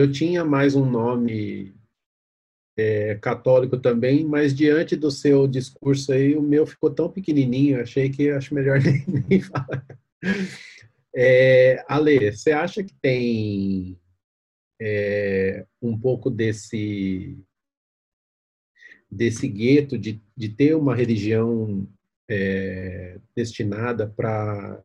eu tinha mais um nome é, católico também, mas diante do seu discurso aí, o meu ficou tão pequenininho, achei que acho melhor nem, nem falar. É, Ale, você acha que tem é, um pouco desse desse gueto de, de ter uma religião é, destinada para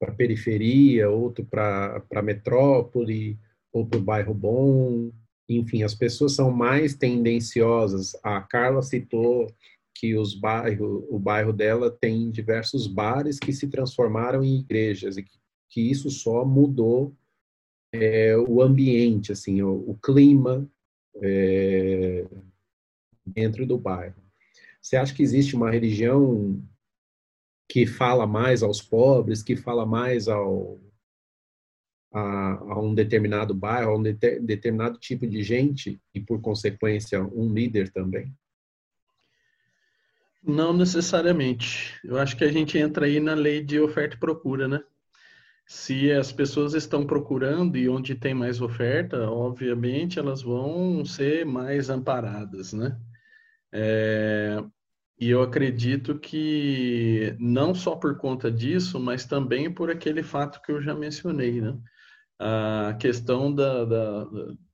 a periferia, outro para a metrópole, ou para o bairro bom, enfim, as pessoas são mais tendenciosas. A Carla citou que os bairros, o bairro dela tem diversos bares que se transformaram em igrejas e que, que isso só mudou é, o ambiente, assim, o, o clima é, dentro do bairro. Você acha que existe uma religião que fala mais aos pobres, que fala mais ao, a, a um determinado bairro, a um de, determinado tipo de gente e, por consequência, um líder também? Não necessariamente. Eu acho que a gente entra aí na lei de oferta e procura, né? Se as pessoas estão procurando e onde tem mais oferta, obviamente elas vão ser mais amparadas, né? É, e eu acredito que não só por conta disso, mas também por aquele fato que eu já mencionei, né? A questão da, da,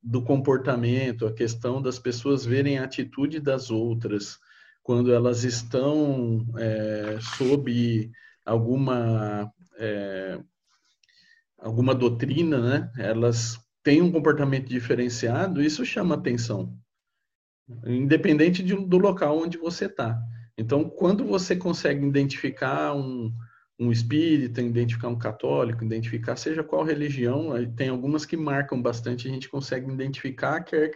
do comportamento, a questão das pessoas verem a atitude das outras quando elas estão é, sob alguma é, alguma doutrina, né? Elas têm um comportamento diferenciado, isso chama atenção, independente de, do local onde você está. Então, quando você consegue identificar um, um espírita, identificar um católico, identificar seja qual religião, tem algumas que marcam bastante, a gente consegue identificar que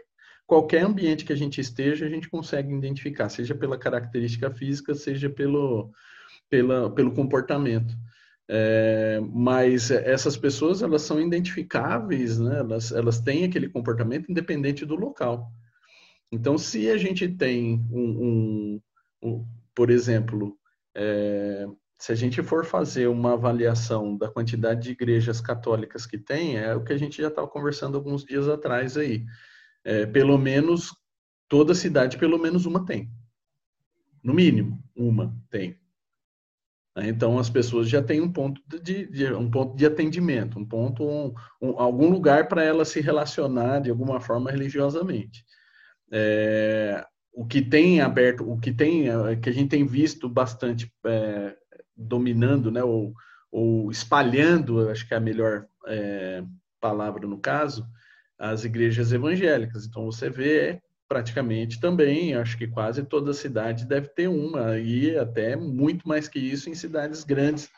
qualquer ambiente que a gente esteja, a gente consegue identificar, seja pela característica física, seja pelo, pela, pelo comportamento. É, mas essas pessoas, elas são identificáveis, né? elas, elas têm aquele comportamento independente do local. Então, se a gente tem um, um, um por exemplo, é, se a gente for fazer uma avaliação da quantidade de igrejas católicas que tem, é o que a gente já estava conversando alguns dias atrás aí. É, pelo menos toda cidade, pelo menos uma tem. No mínimo, uma tem. Então as pessoas já têm um ponto de, de um ponto de atendimento, um ponto, um, um, algum lugar para ela se relacionar de alguma forma religiosamente. É, o que tem aberto, o que tem, é, que a gente tem visto bastante é, dominando, né, ou, ou espalhando, acho que é a melhor é, palavra no caso, as igrejas evangélicas. Então você vê praticamente também, acho que quase toda cidade deve ter uma, e até muito mais que isso em cidades grandes.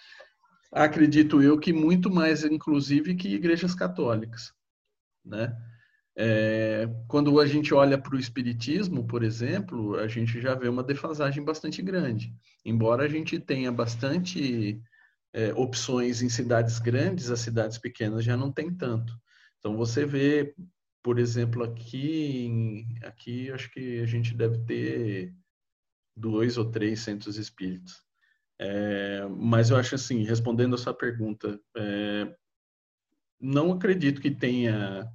Acredito eu que muito mais, inclusive, que igrejas católicas, né? É, quando a gente olha para o Espiritismo, por exemplo, a gente já vê uma defasagem bastante grande. Embora a gente tenha bastante é, opções em cidades grandes, as cidades pequenas já não tem tanto. Então você vê, por exemplo, aqui, aqui acho que a gente deve ter dois ou três centros espíritas. É, mas eu acho assim, respondendo a sua pergunta, é, não acredito que tenha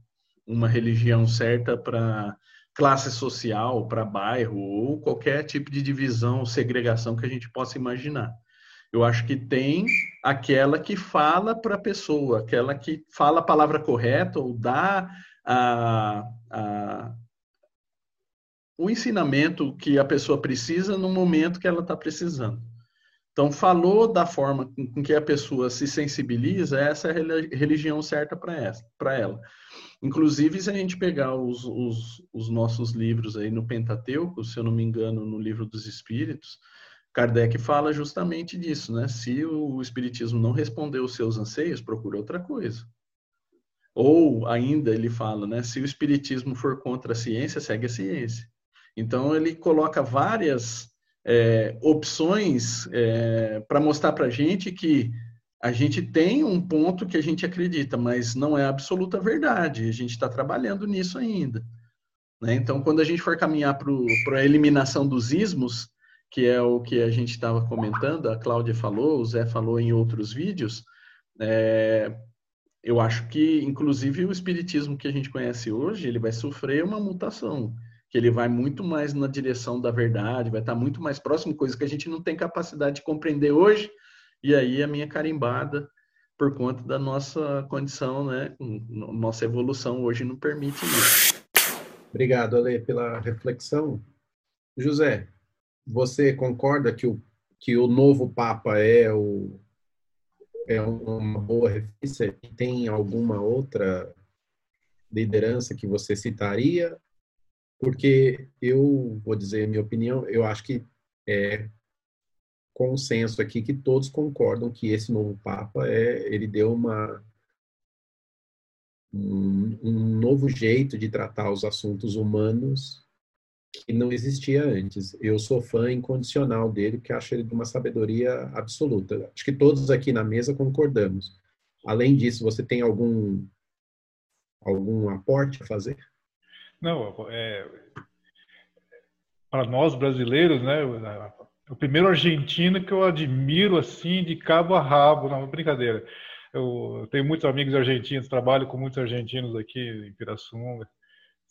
uma religião certa para classe social, para bairro ou qualquer tipo de divisão, segregação que a gente possa imaginar. Eu acho que tem aquela que fala para a pessoa, aquela que fala a palavra correta ou dá a, a, o ensinamento que a pessoa precisa no momento que ela está precisando. Então, falou da forma com que a pessoa se sensibiliza, essa é a religião certa para ela. Inclusive, se a gente pegar os, os, os, nossos livros aí no Pentateuco, se eu não me engano, no livro dos Espíritos, Kardec fala justamente disso, né? Se o Espiritismo não respondeu os seus anseios, procura outra coisa. Ou ainda ele fala, né? Se o Espiritismo for contra a ciência, segue a ciência. Então ele coloca várias é, opções é, para mostrar para a gente que a gente tem um ponto que a gente acredita, mas não é absoluta verdade. A gente está trabalhando nisso ainda. Né? Então, quando a gente for caminhar para a eliminação dos ismos, que é o que a gente estava comentando, a Cláudia falou, o Zé falou em outros vídeos, é, eu acho que, inclusive, o espiritismo que a gente conhece hoje, ele vai sofrer uma mutação, que ele vai muito mais na direção da verdade, vai estar muito mais próximo, coisa que a gente não tem capacidade de compreender hoje, e aí a minha carimbada, por conta da nossa condição, né, nossa evolução hoje não permite isso. Obrigado, Ale, pela reflexão. José, você concorda que o, que o novo Papa é o, é uma boa referência? Tem alguma outra liderança que você citaria? Porque eu vou dizer minha opinião, eu acho que é consenso aqui que todos concordam que esse novo Papa é, ele deu uma um, um novo jeito de tratar os assuntos humanos que não existia antes. Eu sou fã incondicional dele, porque acho ele de uma sabedoria absoluta. Acho que todos aqui na mesa concordamos. Além disso, você tem algum algum aporte a fazer? Não, é, para nós brasileiros, né, o primeiro argentino que eu admiro assim de cabo a rabo, não brincadeira. Eu tenho muitos amigos argentinos, trabalho com muitos argentinos aqui em Pirassununga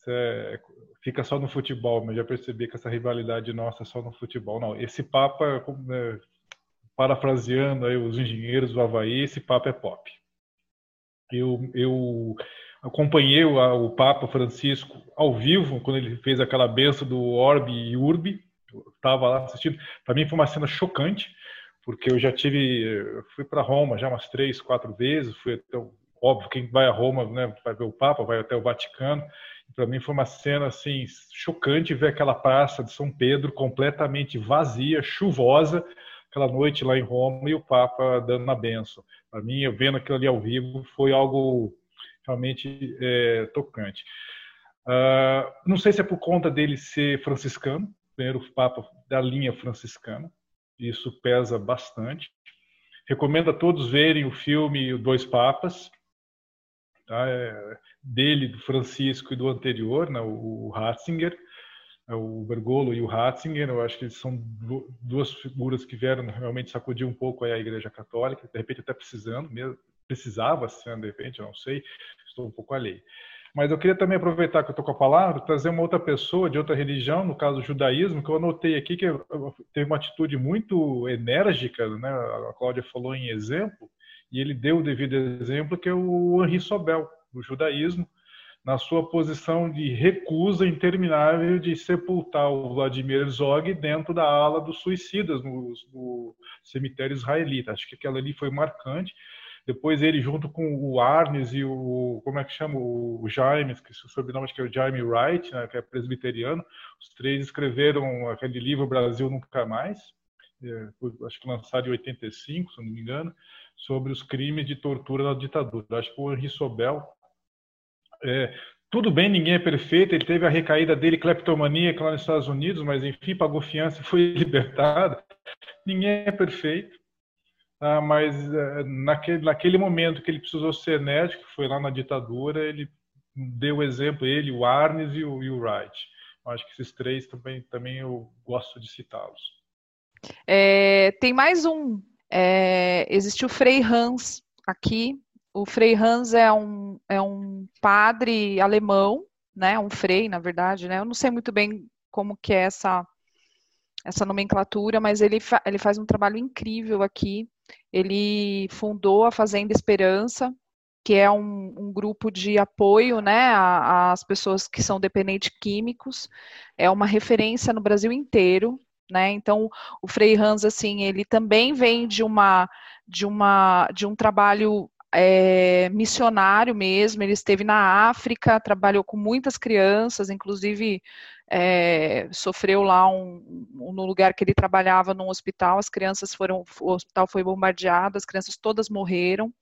é, fica só no futebol, mas já percebi que essa rivalidade nossa é só no futebol. Não, esse Papa, é, parafraseando aí os engenheiros do Havaí, esse Papa é pop. Eu, eu acompanhei o, o Papa Francisco ao vivo, quando ele fez aquela benção do Orbe e Urbi, estava lá assistindo. Para mim foi uma cena chocante, porque eu já tive, fui para Roma já umas três, quatro vezes, fui até, óbvio, quem vai a Roma né, vai ver o Papa, vai até o Vaticano, para mim foi uma cena assim chocante ver aquela praça de São Pedro completamente vazia, chuvosa, aquela noite lá em Roma e o Papa dando a benção. Para mim, eu vendo aquilo ali ao vivo, foi algo realmente é, tocante. Uh, não sei se é por conta dele ser franciscano, primeiro Papa da linha franciscana, isso pesa bastante. Recomendo a todos verem o filme Dois Papas, tá? é, dele, do Francisco e do anterior, né, o Ratzinger, é, o Bergolo e o Ratzinger, eu acho que eles são duas figuras que vieram realmente sacudir um pouco a Igreja Católica, de repente até precisando, mesmo, precisava ser, de repente, não sei, estou um pouco alheio. Mas eu queria também aproveitar que eu estou com a palavra, trazer uma outra pessoa de outra religião, no caso o judaísmo, que eu anotei aqui, que teve uma atitude muito enérgica, né? a Cláudia falou em exemplo, e ele deu o devido exemplo, que é o Henri Sobel, do judaísmo, na sua posição de recusa interminável de sepultar o Vladimir Herzog dentro da ala dos suicidas no, no cemitério israelita. Acho que aquela ali foi marcante. Depois ele, junto com o Arnes e o, como é que chama, o Jaime, que o sobrenome acho que é o Jaime Wright, né, que é presbiteriano, os três escreveram aquele livro Brasil Nunca Mais, é, acho que lançado em 85, se não me engano, sobre os crimes de tortura da ditadura. Acho que o Henri Sobel, é, tudo bem, ninguém é perfeito, ele teve a recaída dele, cleptomania, lá nos Estados Unidos, mas enfim, pagou fiança e foi libertado. Ninguém é perfeito, tá? mas é, naquele, naquele momento que ele precisou ser enérgico, foi lá na ditadura, ele deu exemplo, ele, o Arnes e o, e o Wright. Eu acho que esses três também, também eu gosto de citá-los. É, tem mais um é, existe o Frei Hans aqui. O Frei Hans é um, é um padre alemão, né? Um frei, na verdade, né? Eu não sei muito bem como que é essa essa nomenclatura, mas ele, fa ele faz um trabalho incrível aqui. Ele fundou a Fazenda Esperança, que é um, um grupo de apoio né, às pessoas que são dependentes químicos. É uma referência no Brasil inteiro né? Então, o Frei Hans, assim, ele também vem de uma de uma de um trabalho é, missionário mesmo. Ele esteve na África, trabalhou com muitas crianças, inclusive é, sofreu lá um, um, no lugar que ele trabalhava num hospital. As crianças foram, o hospital foi bombardeado, as crianças todas morreram.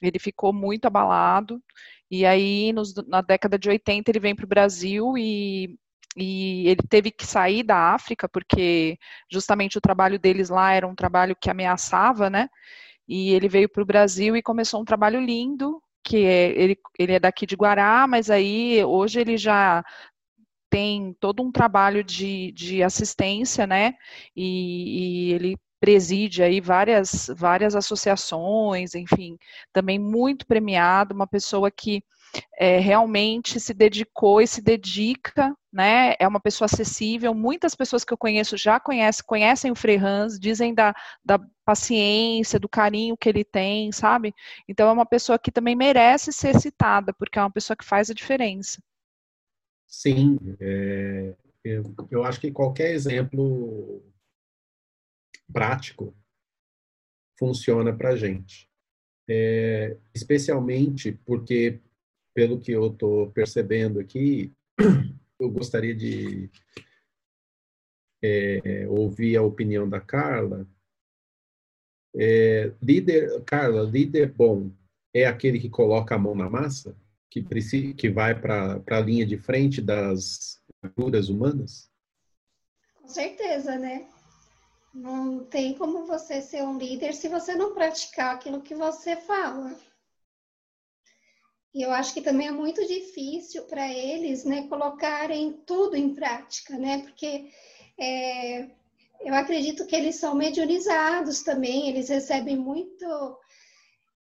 Ele ficou muito abalado. E aí, nos, na década de 80, ele vem para o Brasil e e ele teve que sair da África porque justamente o trabalho deles lá era um trabalho que ameaçava, né? E ele veio para o Brasil e começou um trabalho lindo, que é, ele, ele é daqui de Guará, mas aí hoje ele já tem todo um trabalho de, de assistência, né? E, e ele preside aí várias, várias associações, enfim, também muito premiado, uma pessoa que é, realmente se dedicou e se dedica, né? É uma pessoa acessível. Muitas pessoas que eu conheço já conhecem, conhecem o Frei Hans, dizem da, da paciência, do carinho que ele tem, sabe? Então é uma pessoa que também merece ser citada, porque é uma pessoa que faz a diferença. Sim, é, eu, eu acho que qualquer exemplo prático funciona para a gente. É, especialmente porque pelo que eu estou percebendo aqui, eu gostaria de é, ouvir a opinião da Carla. É, líder, Carla, líder bom é aquele que coloca a mão na massa, que, precisa, que vai para a linha de frente das culturas humanas? Com certeza, né? Não tem como você ser um líder se você não praticar aquilo que você fala. E eu acho que também é muito difícil para eles, né, colocarem tudo em prática, né? Porque é, eu acredito que eles são mediunizados também, eles recebem muito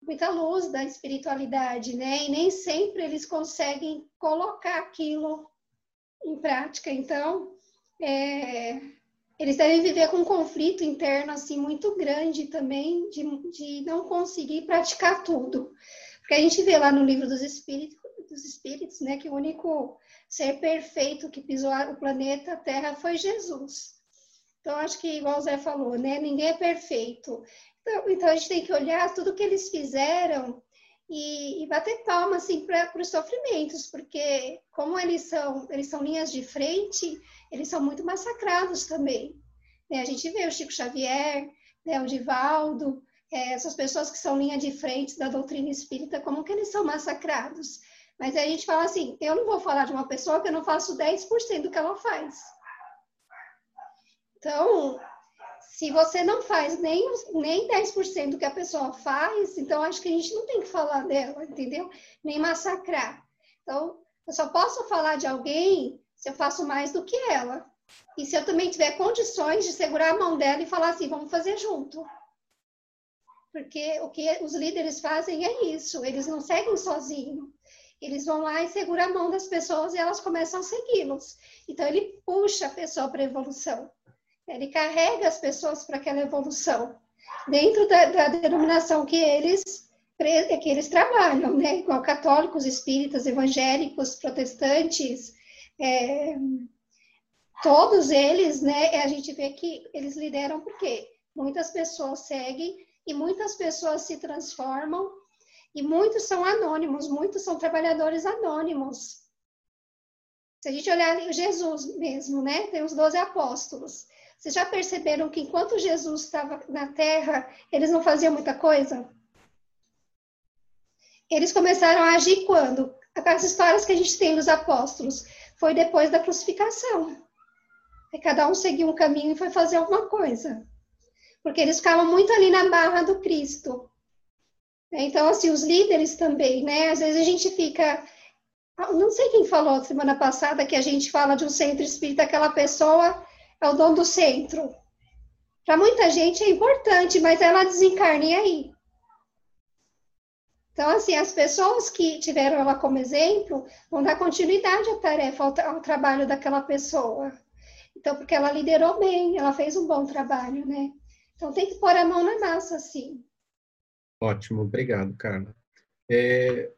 muita luz da espiritualidade, né? E nem sempre eles conseguem colocar aquilo em prática. Então, é, eles devem viver com um conflito interno assim muito grande também de, de não conseguir praticar tudo. Porque a gente vê lá no livro dos espíritos, dos espíritos, né, que o único ser perfeito que pisou o planeta Terra foi Jesus. Então, acho que, igual o Zé falou, né, ninguém é perfeito. Então, então a gente tem que olhar tudo que eles fizeram e, e bater palma, assim, para os sofrimentos, porque como eles são, eles são linhas de frente, eles são muito massacrados também. Né? A gente vê o Chico Xavier, né, o Divaldo, é, essas pessoas que são linha de frente da doutrina espírita, como que eles são massacrados. Mas a gente fala assim, eu não vou falar de uma pessoa que eu não faço 10% do que ela faz. Então, se você não faz nem, nem 10% do que a pessoa faz, então acho que a gente não tem que falar dela, entendeu? Nem massacrar. Então, eu só posso falar de alguém se eu faço mais do que ela. E se eu também tiver condições de segurar a mão dela e falar assim, vamos fazer junto porque o que os líderes fazem é isso, eles não seguem sozinhos. Eles vão lá e seguram a mão das pessoas e elas começam a segui-los. Então, ele puxa a pessoa para a evolução. Ele carrega as pessoas para aquela evolução. Dentro da, da, denominação que eles, que eles trabalham, né? Igual católicos, espíritas, evangélicos, protestantes, é, todos eles, né? A gente vê que eles lideram porque muitas pessoas seguem e muitas pessoas se transformam e muitos são anônimos, muitos são trabalhadores anônimos. Se a gente olhar Jesus mesmo, né? Tem os doze apóstolos. Vocês já perceberam que enquanto Jesus estava na terra, eles não faziam muita coisa? Eles começaram a agir quando? Aquelas histórias que a gente tem dos apóstolos. Foi depois da crucificação. E cada um seguiu um caminho e foi fazer alguma coisa porque eles ficavam muito ali na barra do Cristo. Então, assim, os líderes também, né? Às vezes a gente fica. Não sei quem falou semana passada que a gente fala de um centro espírita, aquela pessoa é o dono do centro. Para muita gente é importante, mas ela desencarna e aí? Então, assim, as pessoas que tiveram ela como exemplo vão dar continuidade à tarefa, ao, ao trabalho daquela pessoa. Então, porque ela liderou bem, ela fez um bom trabalho, né? Então tem que pôr a mão na massa, sim. Ótimo, obrigado, Carla. É,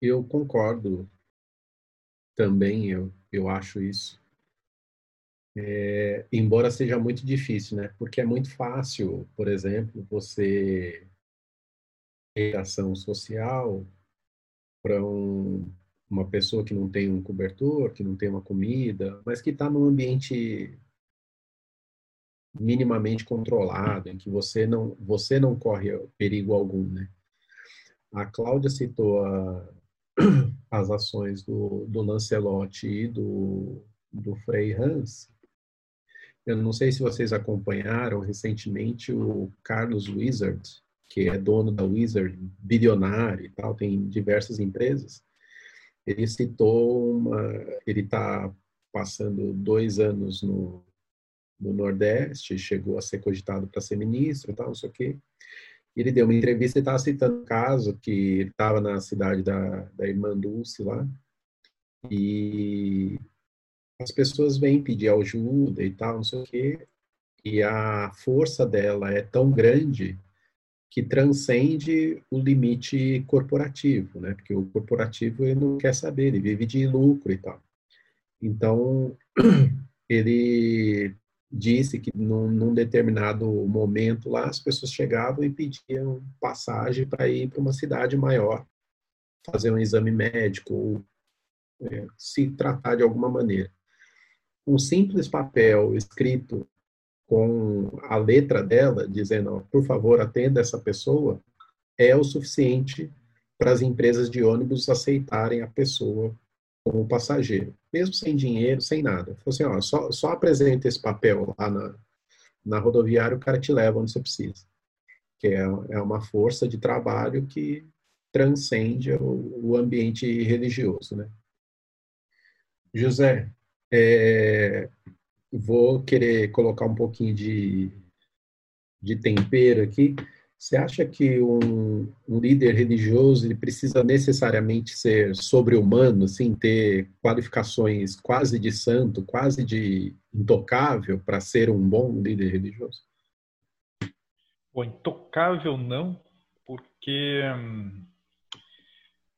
eu concordo também, eu, eu acho isso. É, embora seja muito difícil, né? Porque é muito fácil, por exemplo, você ter ação social para um, uma pessoa que não tem um cobertor, que não tem uma comida, mas que está num ambiente minimamente controlado, em que você não, você não corre perigo algum, né? A Cláudia citou a, as ações do, do Lancelot e do, do Frei Hans. Eu não sei se vocês acompanharam recentemente o Carlos Wizard, que é dono da Wizard, bilionário e tal, tem diversas empresas. Ele citou uma, ele está passando dois anos no no Nordeste, chegou a ser cogitado para ser ministro e tal, não sei o quê. Ele deu uma entrevista e estava citando um caso que estava na cidade da, da irmã Dulce lá, e as pessoas vêm pedir ajuda e tal, não sei o quê, e a força dela é tão grande que transcende o limite corporativo, né? Porque o corporativo ele não quer saber, ele vive de lucro e tal. Então, ele disse que num, num determinado momento lá as pessoas chegavam e pediam passagem para ir para uma cidade maior, fazer um exame médico ou é, se tratar de alguma maneira. Um simples papel escrito com a letra dela, dizendo, por favor, atenda essa pessoa, é o suficiente para as empresas de ônibus aceitarem a pessoa como passageiro, mesmo sem dinheiro, sem nada. Falou assim, ó, só, só apresenta esse papel lá na, na rodoviária, o cara te leva onde você precisa. Que é, é uma força de trabalho que transcende o, o ambiente religioso, né? José, é, vou querer colocar um pouquinho de, de tempero aqui. Você acha que um, um, líder religioso ele precisa necessariamente ser sobre-humano, assim, ter qualificações quase de santo, quase de intocável para ser um bom líder religioso? Intocável não, porque hum,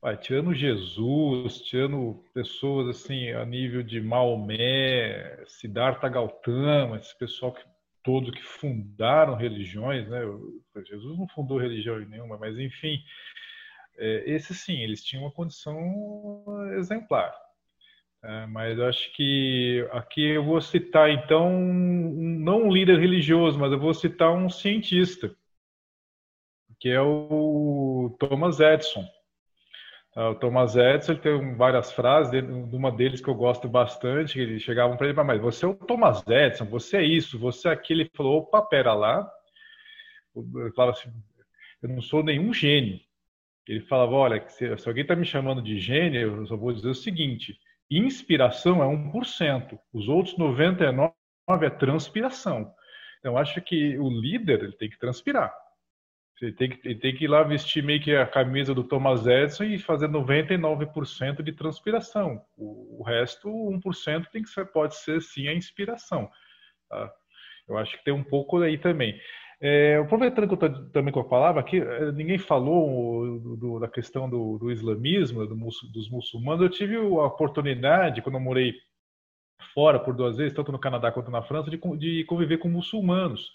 vai, tirando Jesus, tirando pessoas assim a nível de Maomé, Siddhartha Gautama, esse pessoal que todos que fundaram religiões, né? Jesus não fundou religião nenhuma, mas enfim, é, esses sim, eles tinham uma condição exemplar. É, mas acho que aqui eu vou citar então um, não um líder religioso, mas eu vou citar um cientista, que é o Thomas Edison. Ah, o Thomas Edison tem várias frases, uma deles que eu gosto bastante, eles chegavam para ele, mas você é o Thomas Edison, você é isso, você é aquilo. Ele falou, opa, pera lá. Ele falava assim, eu não sou nenhum gênio. Ele falava, olha, se, se alguém está me chamando de gênio, eu só vou dizer o seguinte, inspiração é 1%, os outros 99% é transpiração. Então, acho que o líder ele tem que transpirar. Ele tem, que, tem que ir lá vestir meio que a camisa do Thomas Edison e fazer 99% de transpiração. O, o, resto, 1%, tem que ser, pode ser sim a inspiração. Tá? Eu acho que tem um pouco aí também. É, aproveitando que eu tô, também com a palavra aqui, é, ninguém falou do, do, da questão do, do islamismo, do, dos muçulmanos. Eu tive a oportunidade, quando eu morei fora por duas vezes, tanto no Canadá quanto na França, de, de conviver com muçulmanos.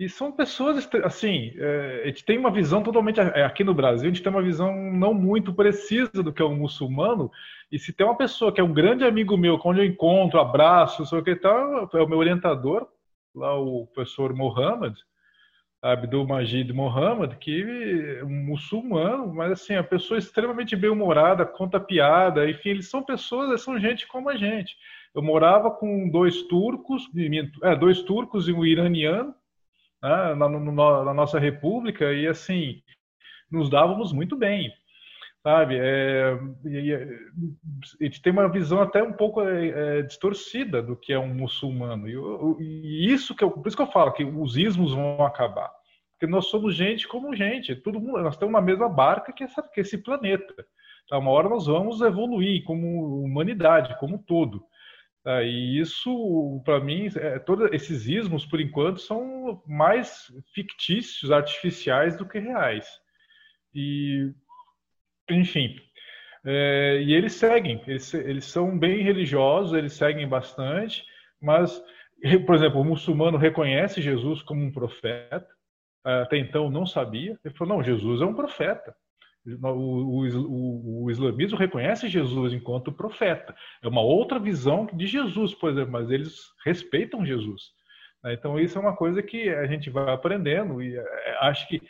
E são pessoas, assim, é, a gente tem uma visão totalmente. É, aqui no Brasil, a gente tem uma visão não muito precisa do que é um muçulmano. E se tem uma pessoa que é um grande amigo meu, quando eu encontro, abraço, sei o que tal, é o meu orientador, lá o professor Mohammed, Abdul Majid Mohammed, que é um muçulmano, mas assim, a pessoa extremamente bem-humorada, conta piada, enfim, eles são pessoas, são gente como a gente. Eu morava com dois turcos, é, dois turcos e um iraniano, né, na, na, nossa república e assim nos dávamos muito bem sabe? É, e, gente tem uma visão até um pouco é, é, distorcida do que é um muçulmano. E, e, isso que eu, por isso que eu falo que os ismos vão acabar. Porque nós somos gente como gente todo mundo nós temos uma mesma barca que, essa, que esse planeta. Tá? uma hora nós vamos evoluir como humanidade como todo ah, e isso, para mim, é, todos esses ismos, por enquanto, são mais fictícios, artificiais do que reais. E, enfim, é, e eles seguem, eles, eles são bem religiosos, eles seguem bastante, mas, por exemplo, o muçulmano reconhece Jesus como um profeta, até então não sabia, ele falou: não, Jesus é um profeta. O, o, o, islamismo reconhece Jesus enquanto profeta. É uma outra visão de Jesus, por exemplo, mas eles respeitam Jesus. Né? Então, isso é uma coisa que a gente vai aprendendo e é, acho que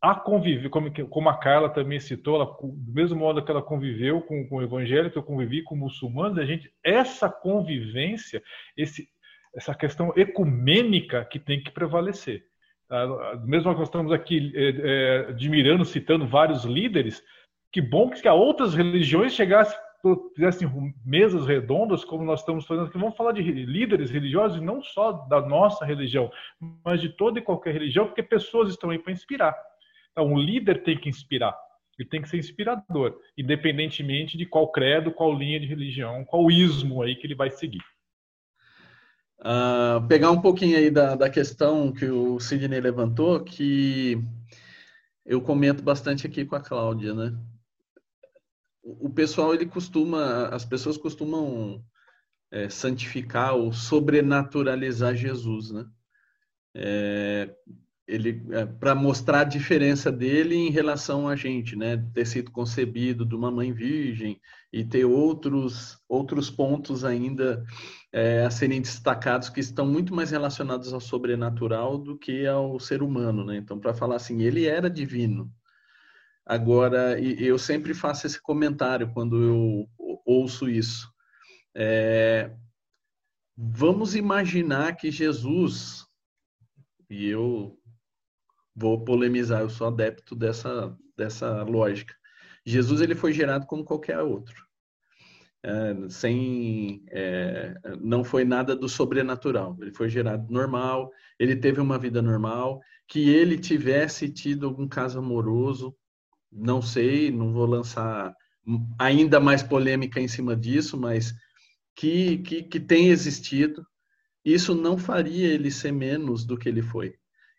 a conviver, como, como a Carla também citou, ela, do mesmo modo que ela conviveu com, com o evangélico, eu convivi com muçulmanos, a gente, essa convivência, esse, essa questão ecumênica que tem que prevalecer. Tá? Mesmo que nós estamos aqui é, admirando, citando vários líderes, que bom que a outras religiões chegassem fizessem mesas redondas, como nós estamos fazendo aqui, vamos falar de líderes religiosos, não só da nossa religião, mas de toda e qualquer religião, porque pessoas estão aí para inspirar. Então, o líder tem que inspirar. Ele tem que ser inspirador, independentemente de qual credo, qual linha de religião, qual ismo aí que ele vai seguir. Uh, pegar um pouquinho aí da, da questão que o Sidney levantou, que eu comento bastante aqui com a Cláudia, né? O pessoal, ele costuma, as pessoas costumam é, santificar ou sobrenaturalizar Jesus, né? É, ele é, para mostrar a diferença dele em relação a gente, né? Ter sido concebido de uma mãe virgem e ter outros outros pontos ainda é, a serem destacados que estão muito mais relacionados ao sobrenatural do que ao ser humano, né? Então, para falar assim, ele era divino. Agora, eu sempre faço esse comentário quando eu ouço isso. É, vamos imaginar que Jesus, e eu vou polemizar, eu sou adepto dessa, dessa lógica. Jesus ele foi gerado como qualquer outro. É, sem é, não foi nada do sobrenatural. Ele foi gerado normal, ele teve uma vida normal, que ele tivesse tido algum caso amoroso, não sei, não vou lançar ainda mais polêmica em cima disso, mas que, que, que tem existido, isso não faria ele ser menos do que ele foi.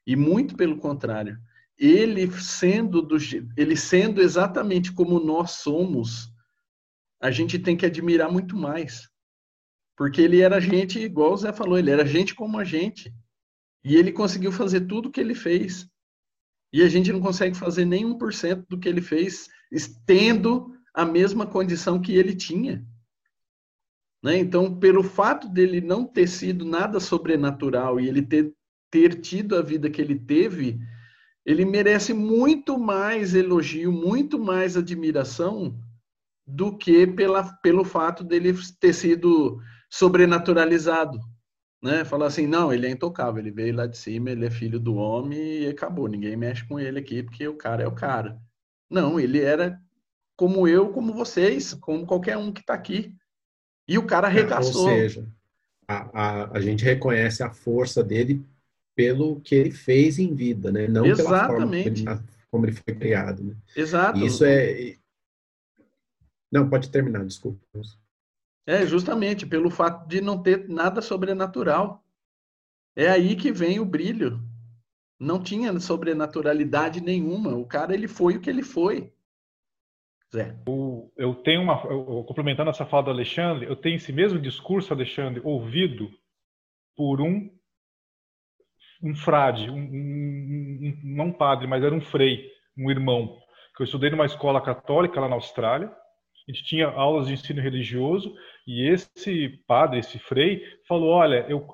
E muito pelo contrário, ele sendo do, ele sendo exatamente como nós somos, a gente tem que admirar muito mais. Porque ele era gente, igual o Zé falou, ele era gente como a gente. E ele conseguiu fazer tudo o que ele fez. E a gente não consegue fazer nem 1% do que ele fez, tendo a mesma condição que ele tinha. Né? Então, pelo fato dele não ter sido nada sobrenatural e ele ter ter tido a vida que ele teve, ele merece muito mais elogio, muito mais admiração do que pela, pelo fato dele ter sido sobrenaturalizado. Né? Falar assim, não, ele é intocável, ele veio lá de cima, ele é filho do homem e acabou, ninguém mexe com ele aqui porque o cara é o cara. Não, ele era como eu, como vocês, como qualquer um que está aqui. E o cara arregaçou. Ou seja, a, a, a gente reconhece a força dele pelo que ele fez em vida, né? Não Exatamente. pela forma como ele, foi criado. Né? Exato. isso é. Não, pode terminar, desculpa. É, justamente, pelo fato de não ter nada sobrenatural. É aí que vem o brilho. Não tinha sobrenaturalidade nenhuma. O cara, ele foi o que ele foi. Zé. Eu, eu tenho uma. Eu, complementando essa fala do Alexandre, eu tenho esse mesmo discurso, Alexandre, ouvido por um um frade, um, um, um, não um padre, mas era um frei, um irmão, que eu estudei numa escola católica lá na Austrália. A gente tinha aulas de ensino religioso e esse padre, esse frei, falou: Olha, eu,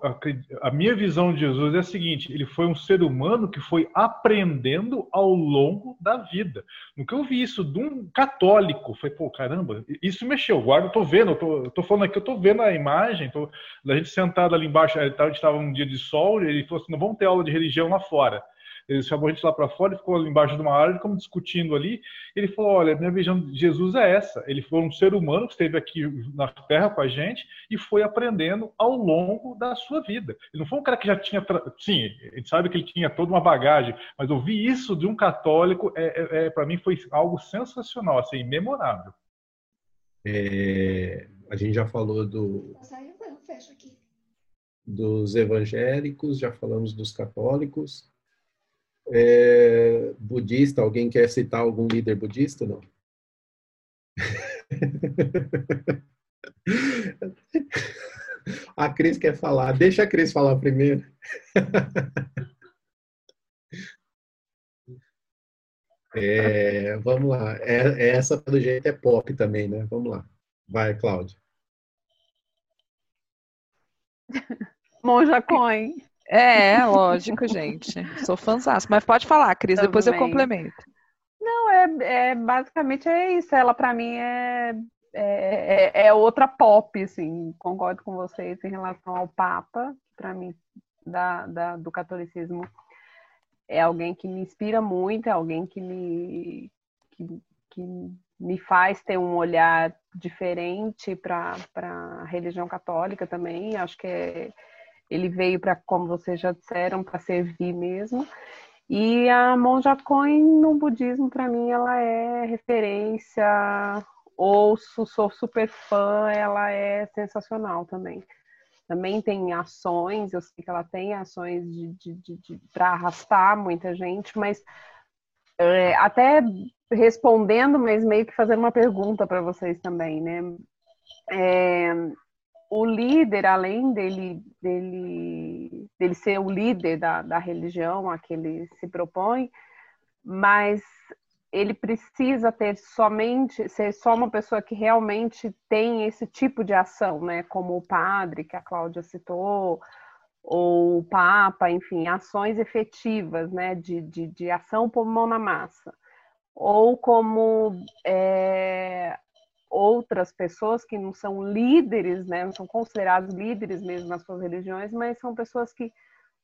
a minha visão de Jesus é a seguinte: ele foi um ser humano que foi aprendendo ao longo da vida. Que eu vi isso de um católico, foi, pô, caramba, isso mexeu. Guarda, eu tô vendo, eu tô, eu tô falando aqui, eu tô vendo a imagem, tô, da gente sentado ali embaixo, a gente estava um dia de sol, ele falou assim: não vamos ter aula de religião lá fora. Ele chamou a gente lá para fora, ficou embaixo de uma árvore, como discutindo ali. Ele falou: Olha, minha visão de Jesus é essa. Ele foi um ser humano que esteve aqui na Terra com a gente e foi aprendendo ao longo da sua vida. Ele não foi um cara que já tinha. Sim, a gente sabe que ele tinha toda uma bagagem, mas ouvir isso de um católico, é, é, é para mim, foi algo sensacional, assim, memorável. É, a gente já falou do, dos evangélicos, já falamos dos católicos é, budista, alguém quer citar algum líder budista? Não. A Cris quer falar. Deixa a Cris falar primeiro. É, vamos lá. É, essa, pelo jeito, é pop também, né? Vamos lá. Vai, Cláudia. Monja Coin. É, lógico, gente. Sou fãzão. Mas pode falar, Cris, Também. depois eu complemento. Não, é, é basicamente é isso. Ela para mim é, é, é, é, outra pop, assim. Concordo com vocês em relação ao Papa, para mim, da, da, do catolicismo. É alguém que me inspira muito, é alguém que me, que, que me faz ter um olhar diferente para a religião católica também. Acho que é, ele veio para, como vocês já disseram, para servir mesmo. E a Monja Coen no budismo, para mim, ela é referência. Ouço, sou super fã, ela é sensacional também. Também tem ações, eu sei que ela tem ações de, de, de, de para arrastar muita gente, mas é, até respondendo, mas meio que fazendo uma pergunta para vocês também, né? É, o líder, além dele, dele, dele ser o líder da, da religião a que ele se propõe, mas ele precisa ter somente ser só uma pessoa que realmente tem esse tipo de ação, né? Como o padre que a Cláudia citou, ou o Papa, enfim, ações efetivas, né? De, de, de ação por mão na massa, ou como é, outras pessoas que não são líderes, né? Não são considerados líderes mesmo nas suas religiões, mas são pessoas que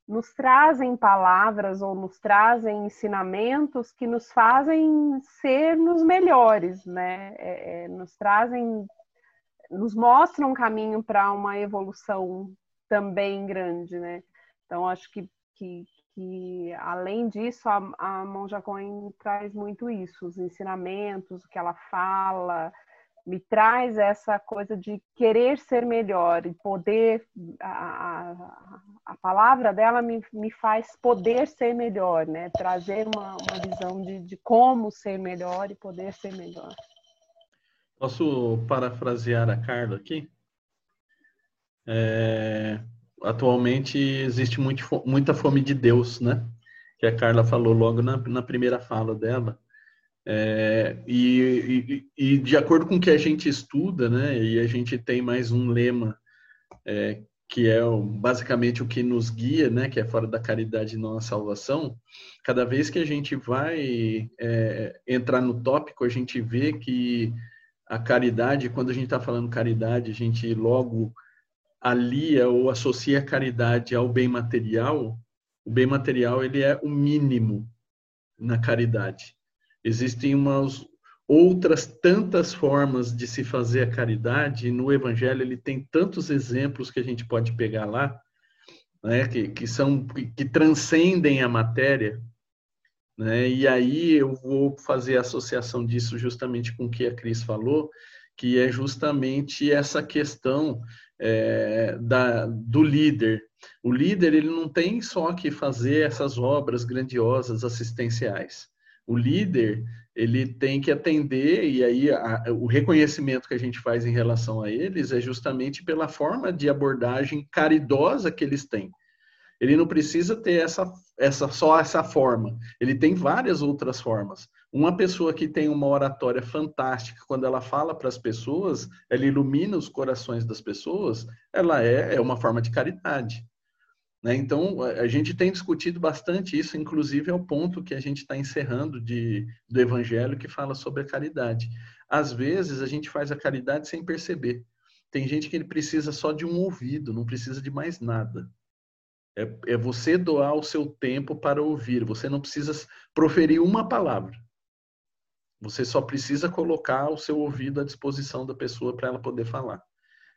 nos trazem palavras ou nos trazem ensinamentos que nos fazem sermos melhores, né? É, é, nos trazem, nos mostram um caminho para uma evolução também grande, né? Então acho que, que, que além disso a, a Monja Coen traz muito isso, os ensinamentos, o que ela fala, me traz essa coisa de querer ser melhor e poder a, a, a palavra dela me, me faz poder ser melhor, né? Trazer uma, uma visão de, de como ser melhor e poder ser melhor. Posso parafrasear a Carla aqui? É, atualmente existe muito, muita fome de Deus, né? Que a Carla falou logo na, na primeira fala dela. É, e, e, e, de acordo com o que a gente estuda, né, e a gente tem mais um lema é, que é basicamente o que nos guia, né, que é fora da caridade não a salvação, cada vez que a gente vai é, entrar no tópico, a gente vê que a caridade, quando a gente está falando caridade, a gente logo alia ou associa a caridade ao bem material, o bem material ele é o mínimo na caridade. Existem umas outras tantas formas de se fazer a caridade, e no Evangelho ele tem tantos exemplos que a gente pode pegar lá, né, que, que são que, transcendem a matéria, né? E aí eu vou fazer a associação disso justamente com o que a Cris falou, que é justamente essa questão é, da, do líder. O líder ele não tem só que fazer essas obras grandiosas assistenciais o líder ele tem que atender e aí a, o reconhecimento que a gente faz em relação a eles é justamente pela forma de abordagem caridosa que eles têm. Ele não precisa ter essa, essa só essa forma. Ele tem várias outras formas. Uma pessoa que tem uma oratória fantástica, quando ela fala para as pessoas, ela ilumina os corações das pessoas, ela é, é uma forma de caridade. Né? Então, a gente tem discutido bastante isso, inclusive é o ponto que a gente está encerrando de, do Evangelho que fala sobre a caridade. Às vezes, a gente faz a caridade sem perceber. Tem gente que ele precisa só de um ouvido, não precisa de mais nada. É, é você doar o seu tempo para ouvir. Você não precisa proferir uma palavra. Você só precisa colocar o seu ouvido à disposição da pessoa para ela poder falar.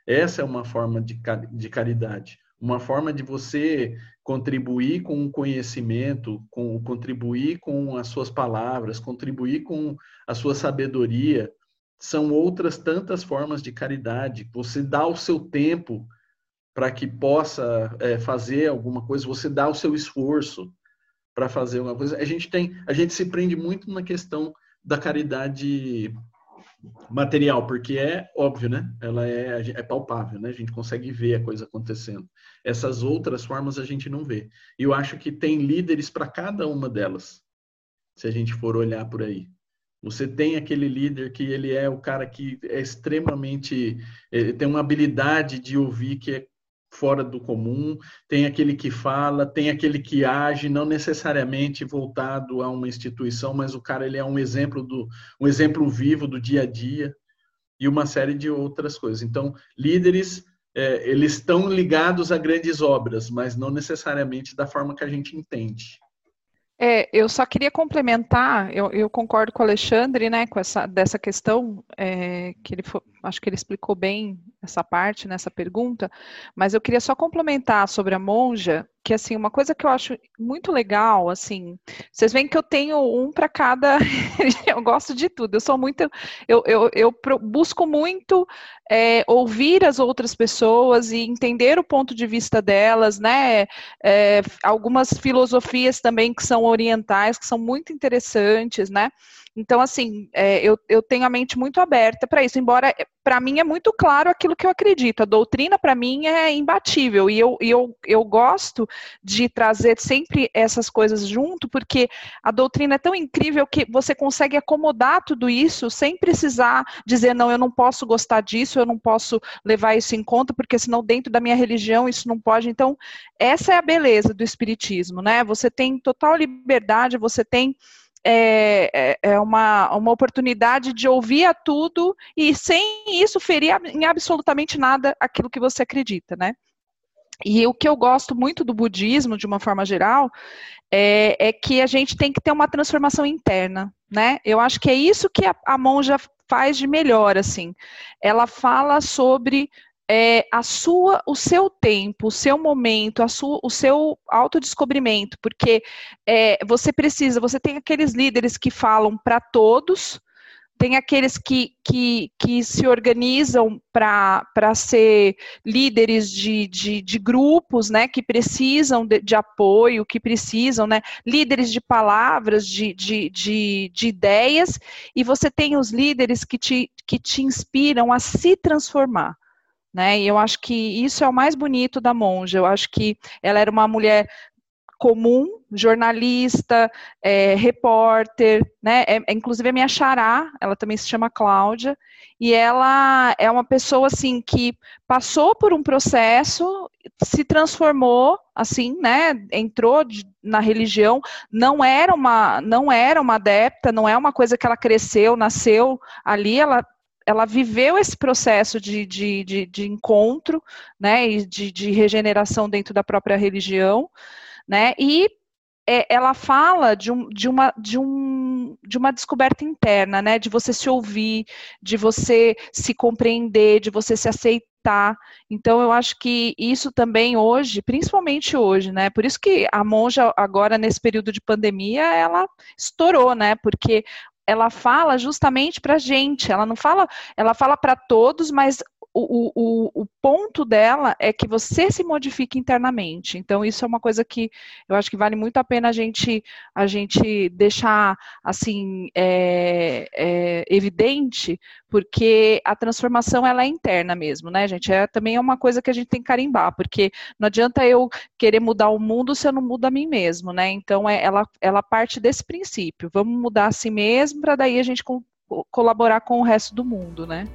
Essa é uma forma de, de caridade uma forma de você contribuir com o conhecimento, com, contribuir com as suas palavras, contribuir com a sua sabedoria. São outras tantas formas de caridade. Você dá o seu tempo para que possa é, fazer alguma coisa, você dá o seu esforço para fazer alguma coisa. A gente tem, a gente se prende muito na questão da caridade material, porque é óbvio, né? Ela é, é palpável, né? A gente consegue ver a coisa acontecendo. Essas outras formas a gente não vê. E eu acho que tem líderes para cada uma delas, se a gente for olhar por aí. Você tem aquele líder que ele é o cara que é extremamente tem uma habilidade de ouvir que é fora do comum, tem aquele que fala, tem aquele que age, não necessariamente voltado a uma instituição, mas o cara ele é um exemplo do um exemplo vivo do dia a dia e uma série de outras coisas. Então, líderes é, eles estão ligados a grandes obras, mas não necessariamente da forma que a gente entende. É, eu só queria complementar, eu, eu, concordo com o Alexandre, né, com essa dessa questão é, que ele acho que ele explicou bem essa parte nessa pergunta, mas eu queria só complementar sobre a monja, que assim, uma coisa que eu acho muito legal, assim, vocês veem que eu tenho um para cada, eu gosto de tudo, eu sou muito, eu, eu, eu busco muito é, ouvir as outras pessoas e entender o ponto de vista delas, né, é, algumas filosofias também que são orientais, que são muito interessantes, né, então, assim, é, eu, eu tenho a mente muito aberta para isso, embora é, para mim é muito claro aquilo que eu acredito. A doutrina, para mim, é imbatível. E eu, eu, eu gosto de trazer sempre essas coisas junto, porque a doutrina é tão incrível que você consegue acomodar tudo isso sem precisar dizer, não, eu não posso gostar disso, eu não posso levar isso em conta, porque senão dentro da minha religião isso não pode. Então, essa é a beleza do Espiritismo, né? Você tem total liberdade, você tem é, é, é uma, uma oportunidade de ouvir a tudo e sem isso ferir em absolutamente nada aquilo que você acredita, né? E o que eu gosto muito do budismo, de uma forma geral, é, é, que a gente tem que ter uma transformação interna, né? Eu acho que é isso que a, a monja faz de melhor, assim. Ela fala sobre é, a sua, o seu tempo, o seu momento, a sua, o seu autodescobrimento, porque é, você precisa, você tem aqueles líderes que falam para todos, tem aqueles que, que, que se organizam para ser líderes de, de, de, grupos, né, que precisam de, de, apoio, que precisam, né, líderes de palavras, de, de, de, de ideias, e você tem os líderes que te, que te inspiram a se transformar. Né? E eu acho que isso é o mais bonito da monja. Eu acho que ela era uma mulher comum, jornalista, é, repórter, né? É, é, inclusive a minha xará, ela também se chama Cláudia, e ela é uma pessoa assim que passou por um processo, se transformou, assim, né? Entrou de, na religião, não era uma, não era uma adepta, não é uma coisa que ela cresceu, nasceu ali, ela ela viveu esse processo de, de, de, de encontro, né, e de, de, regeneração dentro da própria religião, né, e é, ela fala de, um, de, uma, de, um, de uma descoberta interna, né, de você se ouvir, de você se compreender, de você se aceitar. Então, eu acho que isso também hoje, principalmente hoje, né, por isso que a monja agora, nesse período de pandemia, ela estourou, né, porque ela fala justamente para gente. Ela não fala, ela fala para todos, mas o, o, o, ponto dela é que você se modifique internamente. Então, isso é uma coisa que eu acho que vale muito a pena a gente, a gente deixar assim é, é, evidente, porque a transformação ela é interna mesmo, né, gente? É, também é uma coisa que a gente tem que carimbar, porque não adianta eu querer mudar o mundo se eu não mudo a mim mesmo, né? Então, é, ela, ela parte desse princípio. Vamos mudar a si mesmo para daí a gente co colaborar com o resto do mundo, né?